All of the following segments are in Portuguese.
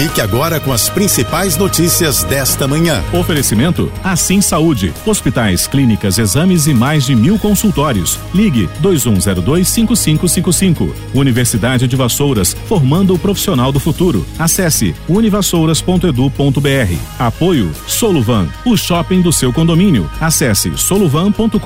Fique agora com as principais notícias desta manhã. Oferecimento Assim Saúde. Hospitais, clínicas, exames e mais de mil consultórios. Ligue 2102-5555. Universidade de Vassouras, formando o profissional do futuro. Acesse univassouras.edu.br. Apoio Soluvan, o shopping do seu condomínio. Acesse soluvan.com.br.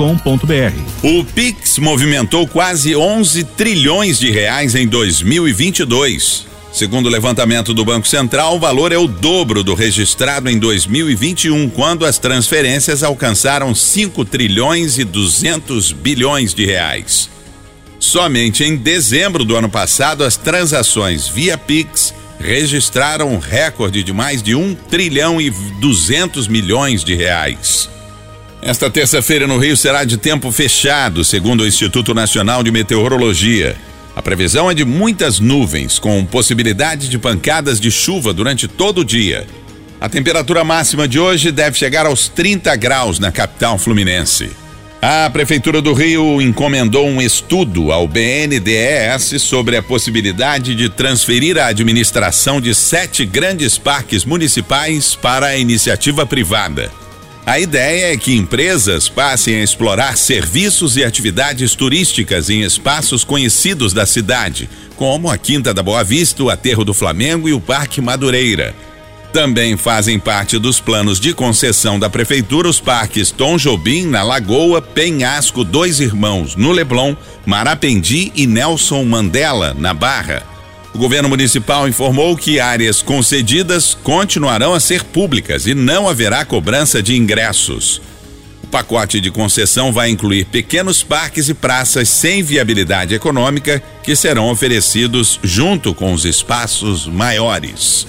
O Pix movimentou quase 11 trilhões de reais em 2022. Segundo o levantamento do Banco Central, o valor é o dobro do registrado em 2021, quando as transferências alcançaram 5 trilhões e 200 bilhões de reais. Somente em dezembro do ano passado, as transações via Pix registraram um recorde de mais de 1 trilhão e 200 milhões de reais. Esta terça-feira no Rio será de tempo fechado, segundo o Instituto Nacional de Meteorologia. A previsão é de muitas nuvens, com possibilidade de pancadas de chuva durante todo o dia. A temperatura máxima de hoje deve chegar aos 30 graus na capital fluminense. A Prefeitura do Rio encomendou um estudo ao BNDES sobre a possibilidade de transferir a administração de sete grandes parques municipais para a iniciativa privada. A ideia é que empresas passem a explorar serviços e atividades turísticas em espaços conhecidos da cidade, como a Quinta da Boa Vista, o Aterro do Flamengo e o Parque Madureira. Também fazem parte dos planos de concessão da Prefeitura os parques Tom Jobim, na Lagoa, Penhasco, Dois Irmãos, no Leblon, Marapendi e Nelson Mandela, na Barra. O governo municipal informou que áreas concedidas continuarão a ser públicas e não haverá cobrança de ingressos. O pacote de concessão vai incluir pequenos parques e praças sem viabilidade econômica que serão oferecidos junto com os espaços maiores.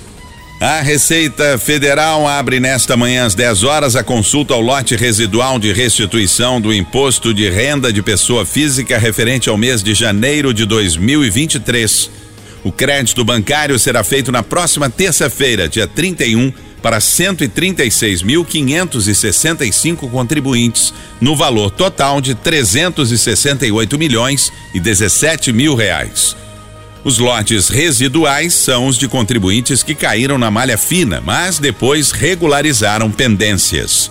A Receita Federal abre nesta manhã às 10 horas a consulta ao lote residual de restituição do imposto de renda de pessoa física referente ao mês de janeiro de 2023. O crédito bancário será feito na próxima terça-feira, dia 31, para 136.565 contribuintes, no valor total de 368 milhões e 17 mil reais. Os lotes residuais são os de contribuintes que caíram na malha fina, mas depois regularizaram pendências.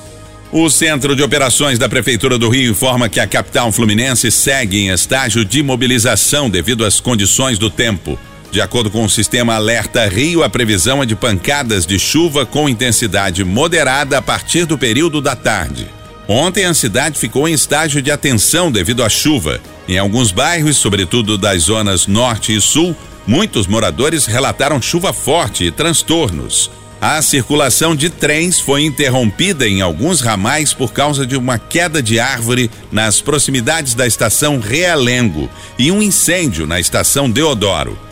O Centro de Operações da Prefeitura do Rio informa que a capital fluminense segue em estágio de mobilização devido às condições do tempo. De acordo com o sistema Alerta Rio, a previsão é de pancadas de chuva com intensidade moderada a partir do período da tarde. Ontem a cidade ficou em estágio de atenção devido à chuva. Em alguns bairros, sobretudo das zonas norte e sul, muitos moradores relataram chuva forte e transtornos. A circulação de trens foi interrompida em alguns ramais por causa de uma queda de árvore nas proximidades da estação Realengo e um incêndio na estação Deodoro.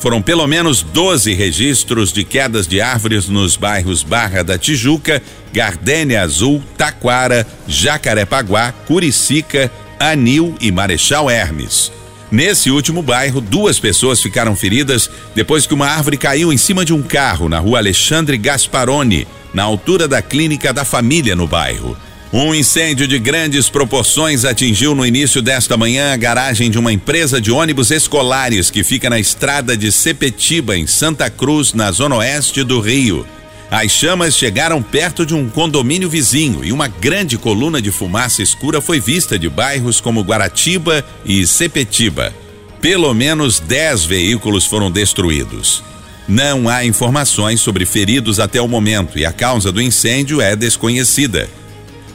Foram pelo menos 12 registros de quedas de árvores nos bairros Barra da Tijuca, Gardênia Azul, Taquara, Jacarepaguá, Curicica, Anil e Marechal Hermes. Nesse último bairro, duas pessoas ficaram feridas depois que uma árvore caiu em cima de um carro na rua Alexandre Gasparoni, na altura da clínica da família no bairro. Um incêndio de grandes proporções atingiu no início desta manhã a garagem de uma empresa de ônibus escolares que fica na estrada de Sepetiba, em Santa Cruz, na zona oeste do Rio. As chamas chegaram perto de um condomínio vizinho e uma grande coluna de fumaça escura foi vista de bairros como Guaratiba e Sepetiba. Pelo menos 10 veículos foram destruídos. Não há informações sobre feridos até o momento e a causa do incêndio é desconhecida.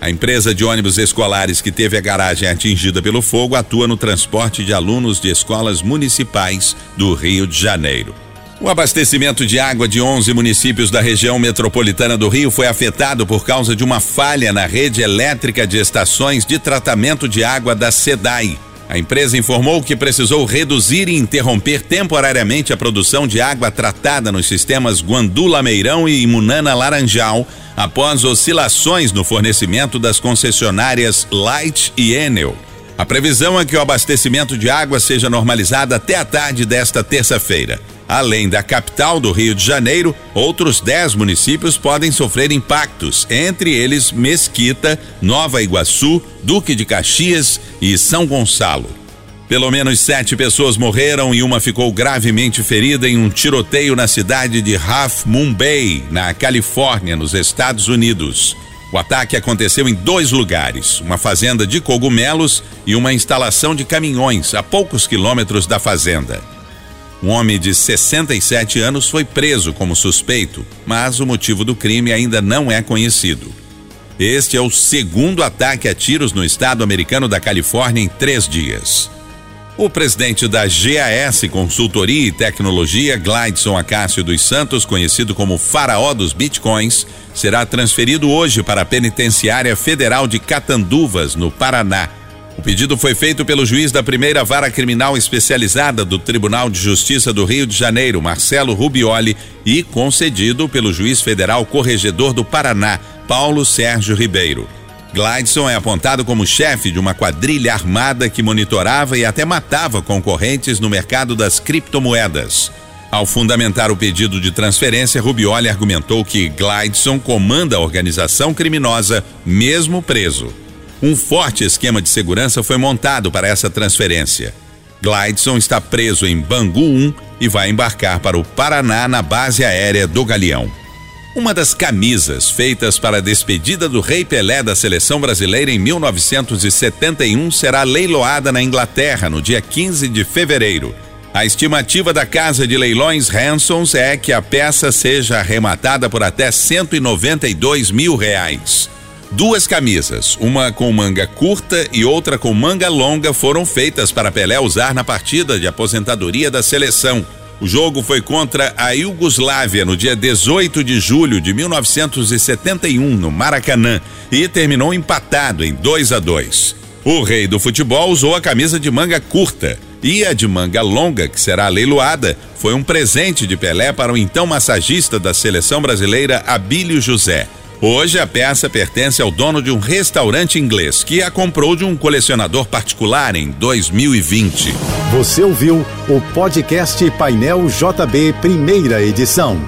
A empresa de ônibus escolares que teve a garagem atingida pelo fogo atua no transporte de alunos de escolas municipais do Rio de Janeiro. O abastecimento de água de 11 municípios da região metropolitana do Rio foi afetado por causa de uma falha na rede elétrica de estações de tratamento de água da SEDAI. A empresa informou que precisou reduzir e interromper temporariamente a produção de água tratada nos sistemas Guandula Meirão e Imunana Laranjal após oscilações no fornecimento das concessionárias Light e Enel. A previsão é que o abastecimento de água seja normalizado até a tarde desta terça-feira. Além da capital do Rio de Janeiro, outros 10 municípios podem sofrer impactos, entre eles Mesquita, Nova Iguaçu, Duque de Caxias e São Gonçalo. Pelo menos sete pessoas morreram e uma ficou gravemente ferida em um tiroteio na cidade de Half Moon Bay, na Califórnia, nos Estados Unidos. O ataque aconteceu em dois lugares: uma fazenda de cogumelos e uma instalação de caminhões a poucos quilômetros da fazenda. Um homem de 67 anos foi preso como suspeito, mas o motivo do crime ainda não é conhecido. Este é o segundo ataque a tiros no estado americano da Califórnia em três dias. O presidente da GAS Consultoria e Tecnologia, Glideson Acácio dos Santos, conhecido como Faraó dos Bitcoins, será transferido hoje para a Penitenciária Federal de Catanduvas, no Paraná. O pedido foi feito pelo juiz da primeira vara criminal especializada do Tribunal de Justiça do Rio de Janeiro, Marcelo Rubioli, e concedido pelo juiz federal corregedor do Paraná, Paulo Sérgio Ribeiro. Glideson é apontado como chefe de uma quadrilha armada que monitorava e até matava concorrentes no mercado das criptomoedas. Ao fundamentar o pedido de transferência, Rubioli argumentou que Glideson comanda a organização criminosa, mesmo preso. Um forte esquema de segurança foi montado para essa transferência. Glideson está preso em Bangu 1 e vai embarcar para o Paraná na base aérea do Galeão. Uma das camisas feitas para a despedida do Rei Pelé da seleção brasileira em 1971 será leiloada na Inglaterra no dia 15 de fevereiro. A estimativa da casa de leilões Hansons é que a peça seja arrematada por até 192 mil reais. Duas camisas, uma com manga curta e outra com manga longa, foram feitas para Pelé usar na partida de aposentadoria da seleção. O jogo foi contra a Iugoslávia no dia 18 de julho de 1971, no Maracanã, e terminou empatado em 2 a 2. O rei do futebol usou a camisa de manga curta e a de manga longa, que será leiloada, foi um presente de Pelé para o então massagista da seleção brasileira Abílio José. Hoje a peça pertence ao dono de um restaurante inglês que a comprou de um colecionador particular em 2020. Você ouviu o podcast Painel JB, primeira edição.